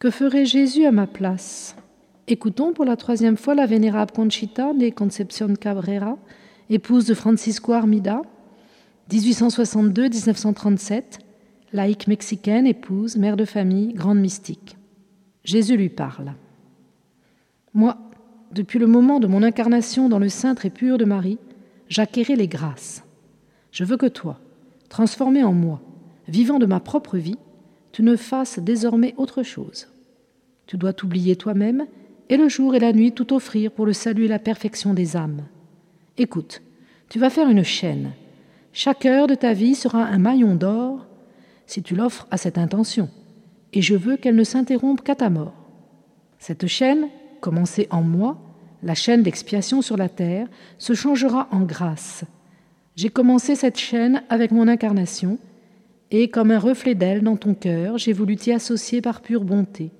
Que ferait Jésus à ma place? Écoutons pour la troisième fois la vénérable Conchita de Concepción Cabrera, épouse de Francisco Armida, 1862-1937, laïque mexicaine, épouse, mère de famille, grande mystique. Jésus lui parle. Moi, depuis le moment de mon incarnation dans le sein très pur de Marie, j'acquérais les grâces. Je veux que toi, transformé en moi, vivant de ma propre vie, tu ne fasses désormais autre chose. Tu dois t'oublier toi-même et le jour et la nuit tout offrir pour le salut et la perfection des âmes. Écoute, tu vas faire une chaîne. Chaque heure de ta vie sera un maillon d'or si tu l'offres à cette intention, et je veux qu'elle ne s'interrompe qu'à ta mort. Cette chaîne, commencée en moi, la chaîne d'expiation sur la terre, se changera en grâce. J'ai commencé cette chaîne avec mon incarnation, et comme un reflet d'elle dans ton cœur, j'ai voulu t'y associer par pure bonté.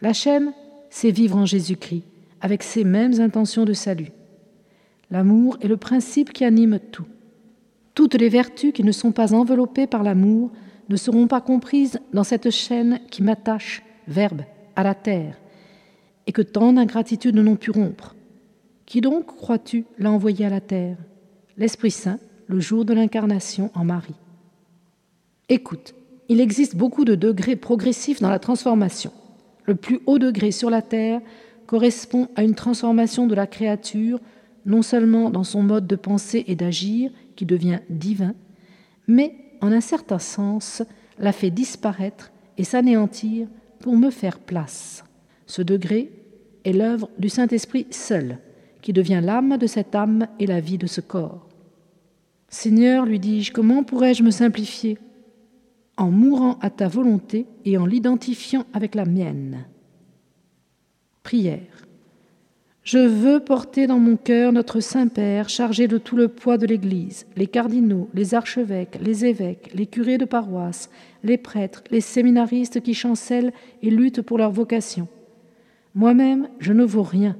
La chaîne, c'est vivre en Jésus-Christ, avec ces mêmes intentions de salut. L'amour est le principe qui anime tout. Toutes les vertus qui ne sont pas enveloppées par l'amour ne seront pas comprises dans cette chaîne qui m'attache, verbe, à la terre, et que tant d'ingratitudes n'ont pu rompre. Qui donc, crois-tu, l'a envoyé à la terre? L'Esprit Saint, le jour de l'incarnation en Marie. Écoute, il existe beaucoup de degrés progressifs dans la transformation. Le plus haut degré sur la terre correspond à une transformation de la créature, non seulement dans son mode de pensée et d'agir, qui devient divin, mais en un certain sens la fait disparaître et s'anéantir pour me faire place. Ce degré est l'œuvre du Saint-Esprit seul, qui devient l'âme de cette âme et la vie de ce corps. Seigneur, lui dis-je, comment pourrais-je me simplifier? En mourant à ta volonté et en l'identifiant avec la mienne. Prière. Je veux porter dans mon cœur notre Saint-Père chargé de tout le poids de l'Église, les cardinaux, les archevêques, les évêques, les curés de paroisse, les prêtres, les séminaristes qui chancellent et luttent pour leur vocation. Moi-même, je ne vaux rien,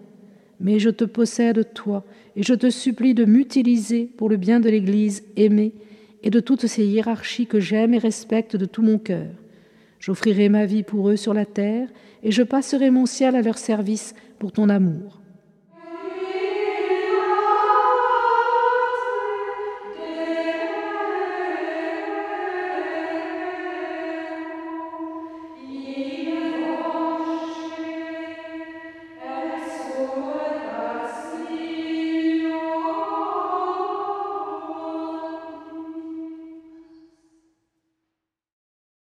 mais je te possède toi, et je te supplie de m'utiliser pour le bien de l'Église aimée et de toutes ces hiérarchies que j'aime et respecte de tout mon cœur. J'offrirai ma vie pour eux sur la terre, et je passerai mon ciel à leur service pour ton amour.